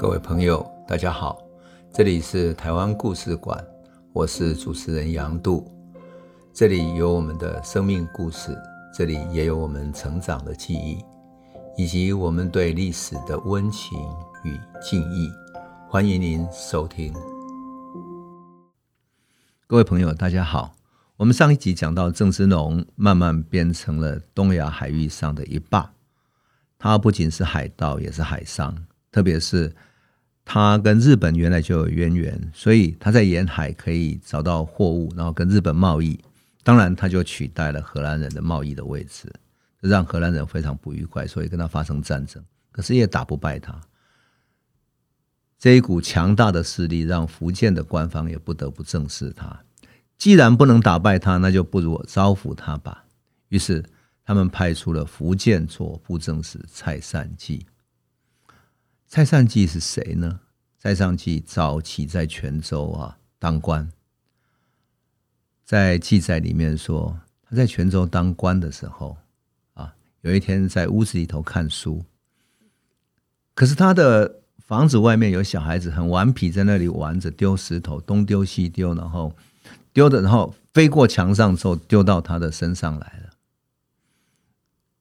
各位朋友，大家好，这里是台湾故事馆，我是主持人杨度，这里有我们的生命故事，这里也有我们成长的记忆，以及我们对历史的温情与敬意。欢迎您收听。各位朋友，大家好，我们上一集讲到郑芝龙慢慢变成了东亚海域上的一霸，他不仅是海盗，也是海商，特别是。他跟日本原来就有渊源，所以他在沿海可以找到货物，然后跟日本贸易。当然，他就取代了荷兰人的贸易的位置，让荷兰人非常不愉快，所以跟他发生战争。可是也打不败他。这一股强大的势力，让福建的官方也不得不正视他。既然不能打败他，那就不如我招抚他吧。于是，他们派出了福建左布政使蔡善济。蔡善济是谁呢？蔡善济早期在泉州啊当官，在记载里面说，他在泉州当官的时候啊，有一天在屋子里头看书，可是他的房子外面有小孩子很顽皮，在那里玩着丢石头，东丢西丢，然后丢的，然后飞过墙上之后丢到他的身上来了。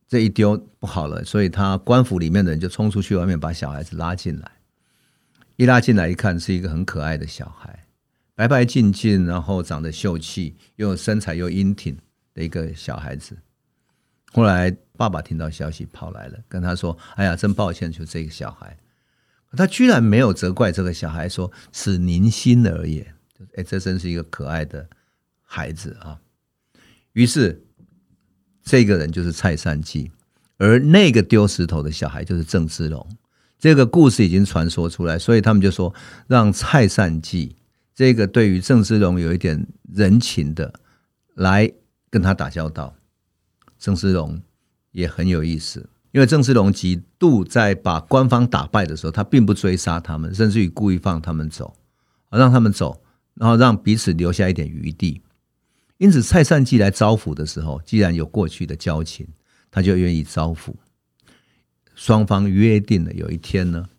这一丢不好了，所以他官府里面的人就冲出去外面把小孩子拉进来，一拉进来一看是一个很可爱的小孩，白白净净，然后长得秀气，又身材又英挺的一个小孩子。后来爸爸听到消息跑来了，跟他说：“哎呀，真抱歉，就这个小孩。”他居然没有责怪这个小孩，说：“此宁心而也。”哎，这真是一个可爱的孩子啊！于是。这个人就是蔡善济，而那个丢石头的小孩就是郑芝龙。这个故事已经传说出来，所以他们就说让蔡善济这个对于郑芝龙有一点人情的来跟他打交道。郑芝龙也很有意思，因为郑芝龙极度在把官方打败的时候，他并不追杀他们，甚至于故意放他们走，让他们走，然后让彼此留下一点余地。因此，蔡善济来招抚的时候，既然有过去的交情，他就愿意招抚。双方约定了有一天呢，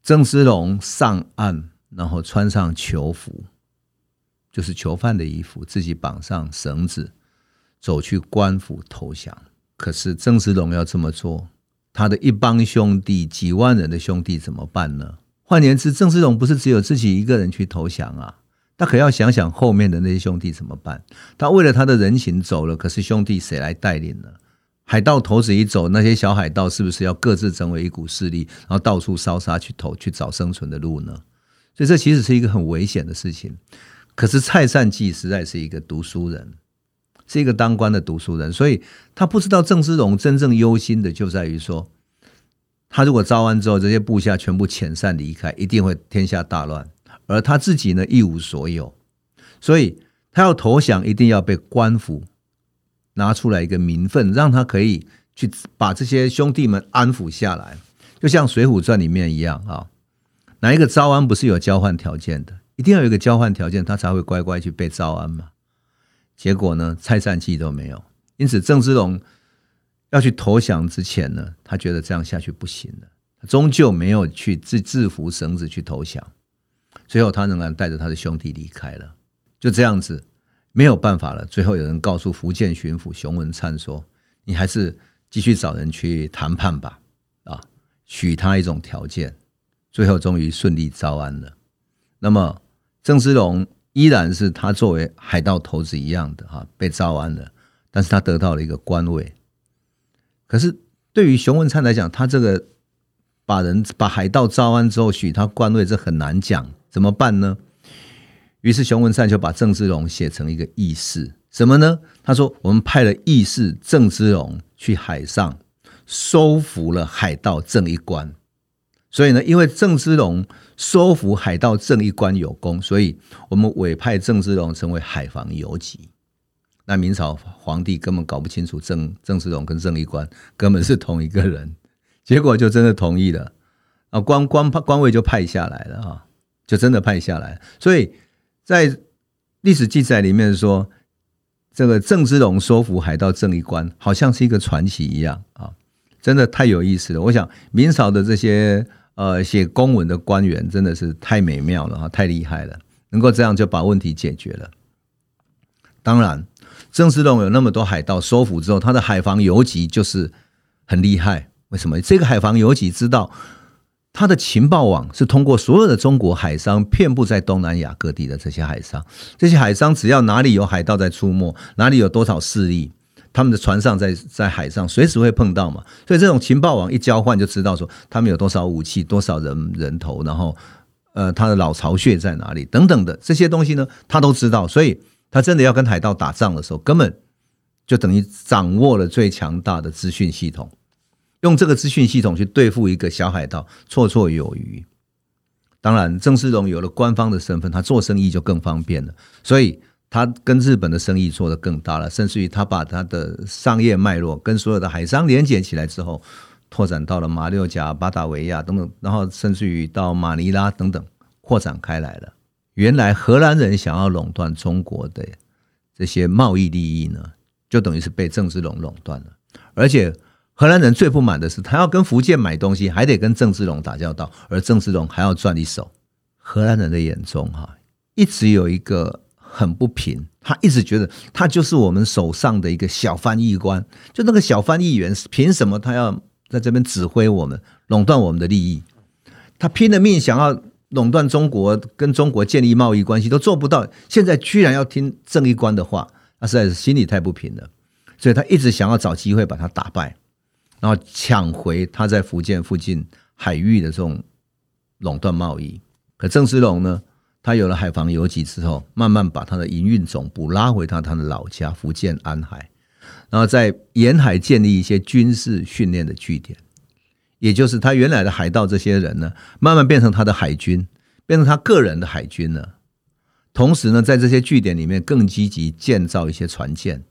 郑芝龙上岸，然后穿上囚服，就是囚犯的衣服，自己绑上绳子，走去官府投降。可是郑芝龙要这么做，他的一帮兄弟，几万人的兄弟怎么办呢？换言之，郑芝龙不是只有自己一个人去投降啊。他可要想想后面的那些兄弟怎么办？他为了他的人情走了，可是兄弟谁来带领呢？海盗头子一走，那些小海盗是不是要各自成为一股势力，然后到处烧杀去投去找生存的路呢？所以这其实是一个很危险的事情。可是蔡善济实在是一个读书人，是一个当官的读书人，所以他不知道郑芝龙真正忧心的就在于说，他如果招安之后，这些部下全部遣散离开，一定会天下大乱。而他自己呢，一无所有，所以他要投降，一定要被官府拿出来一个名分，让他可以去把这些兄弟们安抚下来，就像《水浒传》里面一样啊。哪一个招安不是有交换条件的？一定要有一个交换条件，他才会乖乖去被招安嘛。结果呢，蔡善济都没有，因此郑芝龙要去投降之前呢，他觉得这样下去不行了，终究没有去制制服绳子去投降。最后，他仍然带着他的兄弟离开了。就这样子，没有办法了。最后，有人告诉福建巡抚熊文灿说：“你还是继续找人去谈判吧，啊，许他一种条件。”最后，终于顺利招安了。那么，郑芝龙依然是他作为海盗头子一样的哈，被招安了。但是他得到了一个官位。可是，对于熊文灿来讲，他这个把人把海盗招安之后，许他官位，这很难讲。怎么办呢？于是熊文灿就把郑芝龙写成一个义士，什么呢？他说：“我们派了义士郑芝龙去海上收服了海盗郑一官，所以呢，因为郑芝龙收服海盗郑一官有功，所以我们委派郑芝龙成为海防游击。那明朝皇帝根本搞不清楚郑郑芝龙跟郑一官根本是同一个人，结果就真的同意了啊，官官官位就派下来了啊。”就真的派下来，所以在历史记载里面说，这个郑芝龙收服海盗郑一官，好像是一个传奇一样啊！真的太有意思了。我想明朝的这些呃写公文的官员真的是太美妙了哈，太厉害了，能够这样就把问题解决了。当然，郑芝龙有那么多海盗收服之后，他的海防游击就是很厉害。为什么？这个海防游击知道他的情报网是通过所有的中国海商遍布在东南亚各地的这些海商，这些海商只要哪里有海盗在出没，哪里有多少势力，他们的船上在在海上随时会碰到嘛。所以这种情报网一交换，就知道说他们有多少武器、多少人人头，然后呃他的老巢穴在哪里等等的这些东西呢，他都知道。所以。他真的要跟海盗打仗的时候，根本就等于掌握了最强大的资讯系统，用这个资讯系统去对付一个小海盗，绰绰有余。当然，郑芝龙有了官方的身份，他做生意就更方便了，所以他跟日本的生意做得更大了，甚至于他把他的商业脉络跟所有的海商连接起来之后，拓展到了马六甲、巴达维亚等等，然后甚至于到马尼拉等等，扩展开来了。原来荷兰人想要垄断中国的这些贸易利益呢，就等于是被郑芝龙垄断了。而且荷兰人最不满的是，他要跟福建买东西，还得跟郑芝龙打交道，而郑芝龙还要赚一手。荷兰人的眼中，哈，一直有一个很不平，他一直觉得他就是我们手上的一个小翻译官，就那个小翻译员，凭什么他要在这边指挥我们，垄断我们的利益？他拼了命想要。垄断中国，跟中国建立贸易关系都做不到，现在居然要听正义官的话，他实在是心里太不平了，所以他一直想要找机会把他打败，然后抢回他在福建附近海域的这种垄断贸易。可郑芝龙呢，他有了海防游击之后，慢慢把他的营运总部拉回他他的老家福建安海，然后在沿海建立一些军事训练的据点。也就是他原来的海盗这些人呢，慢慢变成他的海军，变成他个人的海军了。同时呢，在这些据点里面更积极建造一些船舰。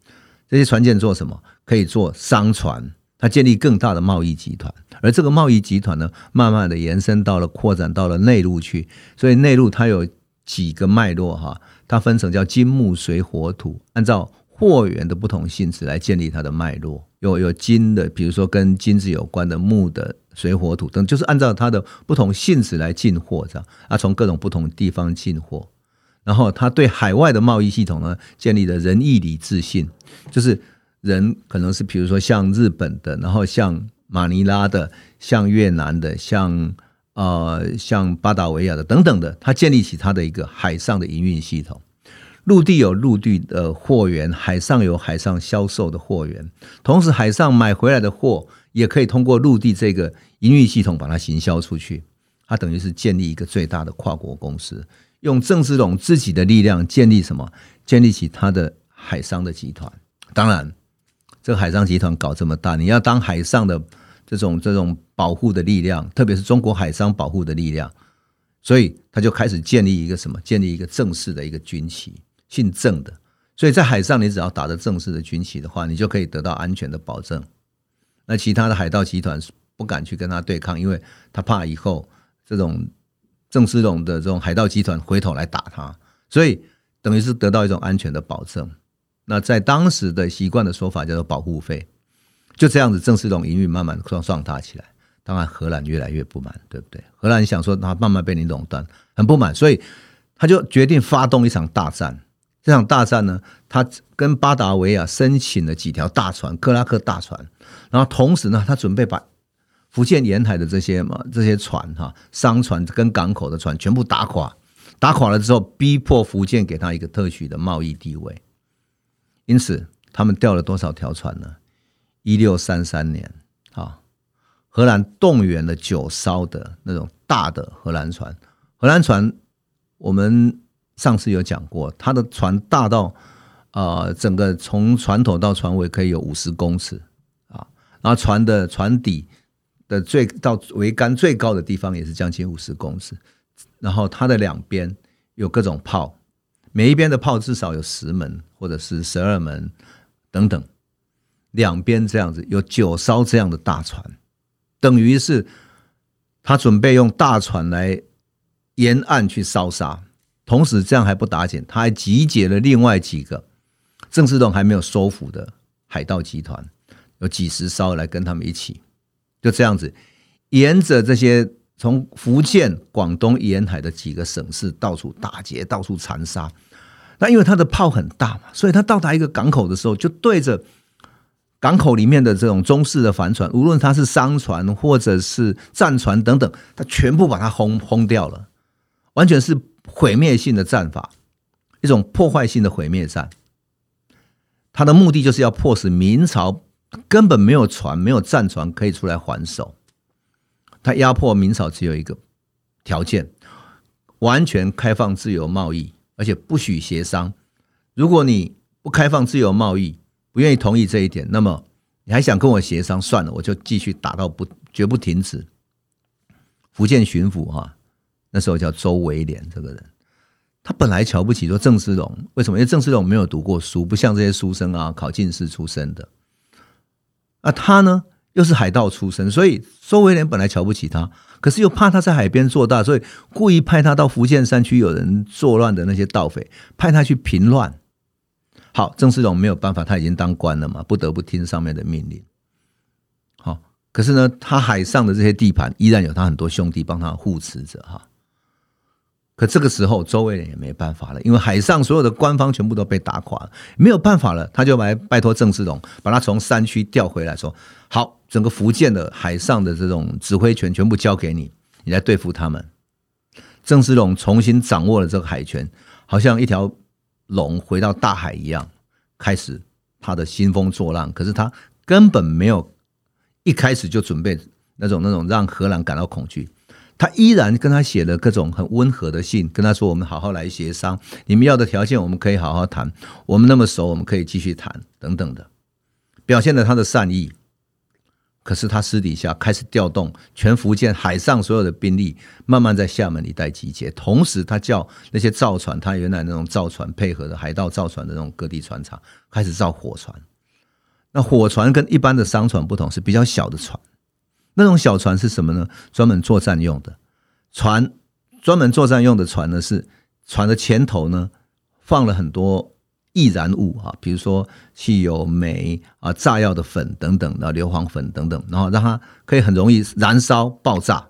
这些船舰做什么？可以做商船。他建立更大的贸易集团，而这个贸易集团呢，慢慢的延伸到了扩展到了内陆去。所以内陆它有几个脉络哈，它分成叫金木水火土，按照货源的不同性质来建立它的脉络。有有金的，比如说跟金子有关的木的。水火土等，就是按照它的不同性质来进货，这样啊，从各种不同地方进货。然后他对海外的贸易系统呢，建立了仁义礼智信，就是人可能是比如说像日本的，然后像马尼拉的，像越南的，像呃像巴达维亚的等等的，他建立起他的一个海上的营运系统。陆地有陆地的货源，海上有海上销售的货源，同时海上买回来的货。也可以通过陆地这个营运系统把它行销出去，它等于是建立一个最大的跨国公司，用郑芝龙自己的力量建立什么？建立起他的海商的集团。当然，这个海上集团搞这么大，你要当海上的这种这种保护的力量，特别是中国海商保护的力量，所以他就开始建立一个什么？建立一个正式的一个军旗，姓郑的。所以在海上，你只要打着正式的军旗的话，你就可以得到安全的保证。那其他的海盗集团是不敢去跟他对抗，因为他怕以后这种郑芝龙的这种海盗集团回头来打他，所以等于是得到一种安全的保证。那在当时的习惯的说法叫做保护费，就这样子，郑芝龙营运慢慢壮壮大起来。当然，荷兰越来越不满，对不对？荷兰想说他慢慢被你垄断，很不满，所以他就决定发动一场大战。这场大战呢，他跟巴达维亚申请了几条大船，克拉克大船，然后同时呢，他准备把福建沿海的这些嘛这些船哈商船跟港口的船全部打垮，打垮了之后，逼迫福建给他一个特许的贸易地位。因此，他们调了多少条船呢？一六三三年，啊，荷兰动员了九艘的那种大的荷兰船，荷兰船我们。上次有讲过，它的船大到，呃，整个从船头到船尾可以有五十公尺啊，然后船的船底的最到桅杆最高的地方也是将近五十公尺，然后它的两边有各种炮，每一边的炮至少有十门或者是十二门等等，两边这样子有九艘这样的大船，等于是他准备用大船来沿岸去烧杀。同时，这样还不打紧，他还集结了另外几个郑芝龙还没有收服的海盗集团，有几十艘来跟他们一起，就这样子，沿着这些从福建、广东沿海的几个省市到处打劫、到处残杀。那因为他的炮很大嘛，所以他到达一个港口的时候，就对着港口里面的这种中式的帆船，无论它是商船或者是战船等等，他全部把它轰轰掉了，完全是毁灭性的战法，一种破坏性的毁灭战。他的目的就是要迫使明朝根本没有船、没有战船可以出来还手。他压迫明朝只有一个条件：完全开放自由贸易，而且不许协商。如果你不开放自由贸易，不愿意同意这一点，那么你还想跟我协商？算了，我就继续打到不绝不停止。福建巡抚哈，那时候叫周维廉这个人，他本来瞧不起说郑芝龙，为什么？因为郑芝龙没有读过书，不像这些书生啊，考进士出身的。那他呢？又是海盗出身，所以周围人本来瞧不起他，可是又怕他在海边做大，所以故意派他到福建山区有人作乱的那些盗匪，派他去平乱。好，郑世龙没有办法，他已经当官了嘛，不得不听上面的命令。好，可是呢，他海上的这些地盘依然有他很多兄弟帮他护持着哈。可这个时候，周围人也没办法了，因为海上所有的官方全部都被打垮了，没有办法了，他就来拜托郑芝龙，把他从山区调回来，说：“好，整个福建的海上的这种指挥权全部交给你，你来对付他们。”郑芝龙重新掌握了这个海权，好像一条龙回到大海一样，开始他的兴风作浪。可是他根本没有一开始就准备那种那种让荷兰感到恐惧。他依然跟他写了各种很温和的信，跟他说：“我们好好来协商，你们要的条件我们可以好好谈，我们那么熟，我们可以继续谈，等等的，表现了他的善意。可是他私底下开始调动全福建海上所有的兵力，慢慢在厦门一带集结。同时，他叫那些造船，他原来那种造船配合的海盗造船的那种各地船厂，开始造火船。那火船跟一般的商船不同，是比较小的船。”那种小船是什么呢？专门作战用的船，专门作战用的船呢，是船的前头呢放了很多易燃物啊，比如说汽油、煤啊、炸药的粉等等的硫磺粉等等，然后让它可以很容易燃烧爆炸。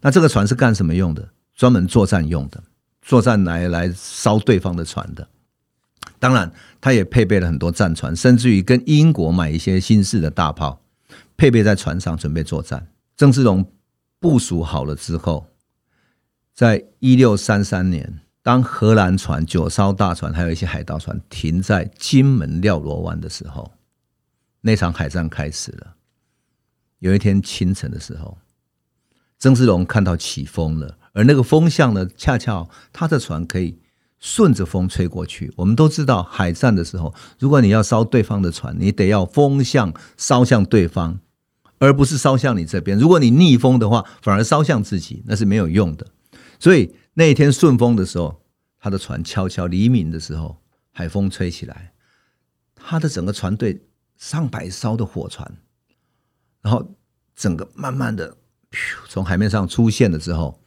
那这个船是干什么用的？专门作战用的，作战来来烧对方的船的。当然，它也配备了很多战船，甚至于跟英国买一些新式的大炮。配备在船上，准备作战。郑芝龙部署好了之后，在一六三三年，当荷兰船九艘大船，还有一些海盗船停在金门廖罗湾的时候，那场海战开始了。有一天清晨的时候，郑芝龙看到起风了，而那个风向呢，恰巧他的船可以顺着风吹过去。我们都知道，海战的时候，如果你要烧对方的船，你得要风向烧向对方。而不是烧向你这边。如果你逆风的话，反而烧向自己，那是没有用的。所以那一天顺风的时候，他的船悄悄黎明的时候，海风吹起来，他的整个船队上百艘的火船，然后整个慢慢的从海面上出现了之后，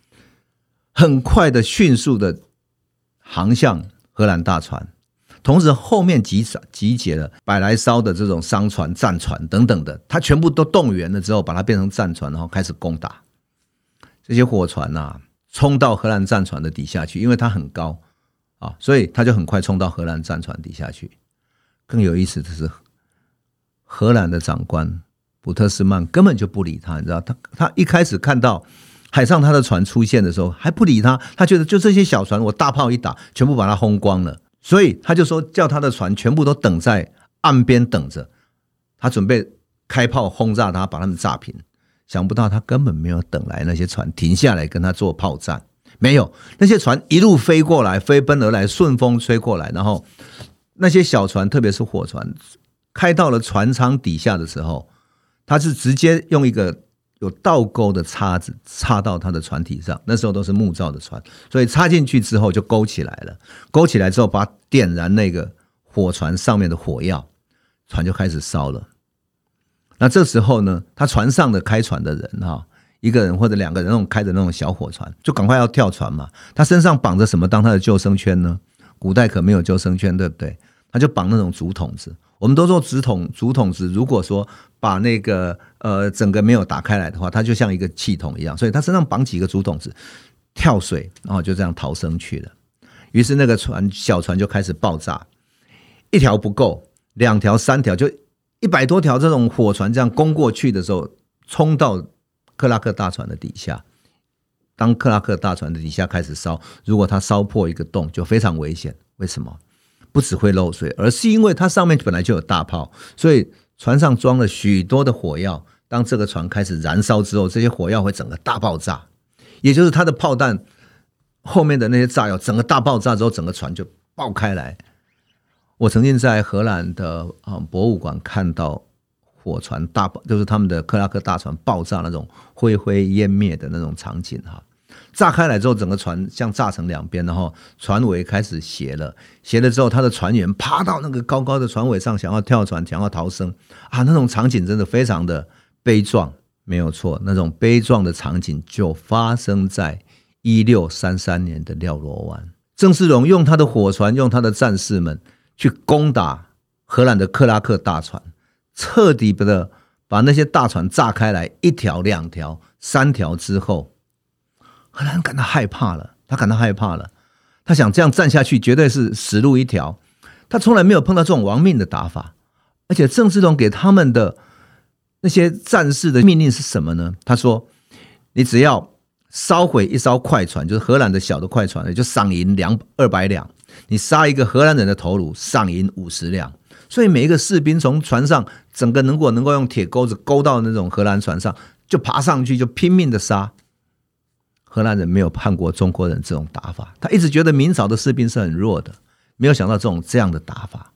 很快的、迅速的航向荷兰大船。同时，后面集集结了百来艘的这种商船、战船等等的，他全部都动员了之后，把它变成战船，然后开始攻打这些火船呐、啊，冲到荷兰战船的底下去，因为它很高啊，所以他就很快冲到荷兰战船底下去。更有意思的是，荷兰的长官普特斯曼根本就不理他，你知道，他他一开始看到海上他的船出现的时候，还不理他，他觉得就这些小船，我大炮一打，全部把它轰光了。所以他就说，叫他的船全部都等在岸边等着，他准备开炮轰炸他，把他们炸平。想不到他根本没有等来那些船停下来跟他做炮战，没有，那些船一路飞过来，飞奔而来，顺风吹过来，然后那些小船，特别是火船，开到了船舱底下的时候，他是直接用一个。有倒钩的叉子插到他的船体上，那时候都是木造的船，所以插进去之后就勾起来了。勾起来之后，把点燃那个火船上面的火药，船就开始烧了。那这时候呢，他船上的开船的人哈，一个人或者两个人那种开的那种小火船，就赶快要跳船嘛。他身上绑着什么当他的救生圈呢？古代可没有救生圈，对不对？他就绑那种竹筒子。我们都说竹筒竹筒子，如果说把那个呃整个没有打开来的话，它就像一个气筒一样，所以他身上绑几个竹筒子，跳水，然后就这样逃生去了。于是那个船小船就开始爆炸，一条不够，两条、三条，就一百多条这种火船这样攻过去的时候，冲到克拉克大船的底下。当克拉克大船的底下开始烧，如果它烧破一个洞，就非常危险。为什么？不只会漏水，而是因为它上面本来就有大炮，所以船上装了许多的火药。当这个船开始燃烧之后，这些火药会整个大爆炸，也就是它的炮弹后面的那些炸药，整个大爆炸之后，整个船就爆开来。我曾经在荷兰的啊博物馆看到火船大爆，就是他们的克拉克大船爆炸那种灰灰烟灭的那种场景哈。炸开来之后，整个船像炸成两边，然后船尾开始斜了，斜了之后，他的船员爬到那个高高的船尾上，想要跳船，想要逃生啊！那种场景真的非常的悲壮，没有错，那种悲壮的场景就发生在一六三三年的廖罗湾。郑世龙用他的火船，用他的战士们去攻打荷兰的克拉克大船，彻底的把那些大船炸开来，一条、两条、三条之后。荷兰感到害怕了，他感到害怕了，他想这样战下去绝对是死路一条。他从来没有碰到这种亡命的打法，而且郑芝龙给他们的那些战士的命令是什么呢？他说：“你只要烧毁一艘快船，就是荷兰的小的快船，就赏银两二百两；你杀一个荷兰人的头颅，赏银五十两。所以每一个士兵从船上整个能够能够用铁钩子勾到那种荷兰船上，就爬上去就拼命的杀。”荷兰人没有看过中国人这种打法，他一直觉得明朝的士兵是很弱的，没有想到这种这样的打法。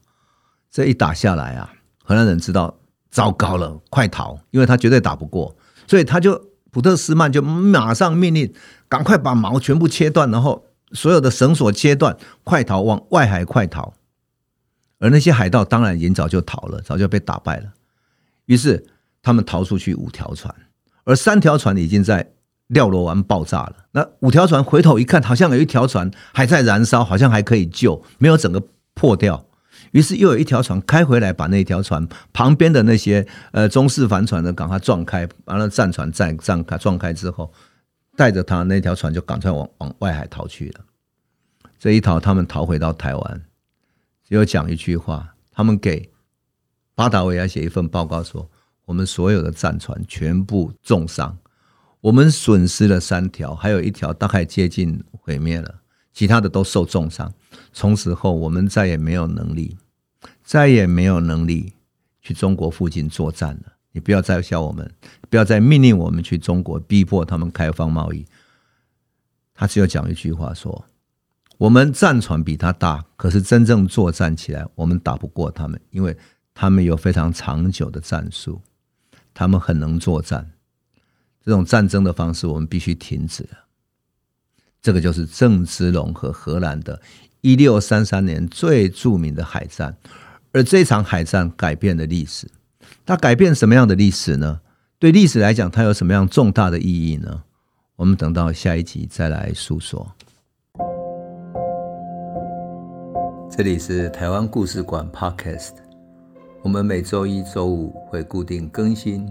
这一打下来啊，荷兰人知道糟糕了，快逃，因为他绝对打不过，所以他就普特斯曼就马上命令赶快把锚全部切断，然后所有的绳索切断，快逃，往外海快逃。而那些海盗当然已经早就逃了，早就被打败了。于是他们逃出去五条船，而三条船已经在。廖罗湾爆炸了，那五条船回头一看，好像有一条船还在燃烧，好像还可以救，没有整个破掉。于是又有一条船开回来，把那条船旁边的那些呃中式帆船呢，赶快撞开，完了战船再撞开，撞开之后，带着他那条船就赶快往往外海逃去了。这一逃，他们逃回到台湾，只有讲一句话，他们给巴达维亚写一份报告说，我们所有的战船全部重伤。我们损失了三条，还有一条大概接近毁灭了，其他的都受重伤。从此后，我们再也没有能力，再也没有能力去中国附近作战了。你不要再笑我们，不要再命令我们去中国，逼迫他们开放贸易。他只有讲一句话说：我们战船比他大，可是真正作战起来，我们打不过他们，因为他们有非常长久的战术，他们很能作战。这种战争的方式，我们必须停止。这个就是郑芝龙和荷兰的1633年最著名的海战，而这场海战改变了历史。它改变什么样的历史呢？对历史来讲，它有什么样重大的意义呢？我们等到下一集再来诉说。这里是台湾故事馆 Podcast，我们每周一、周五会固定更新。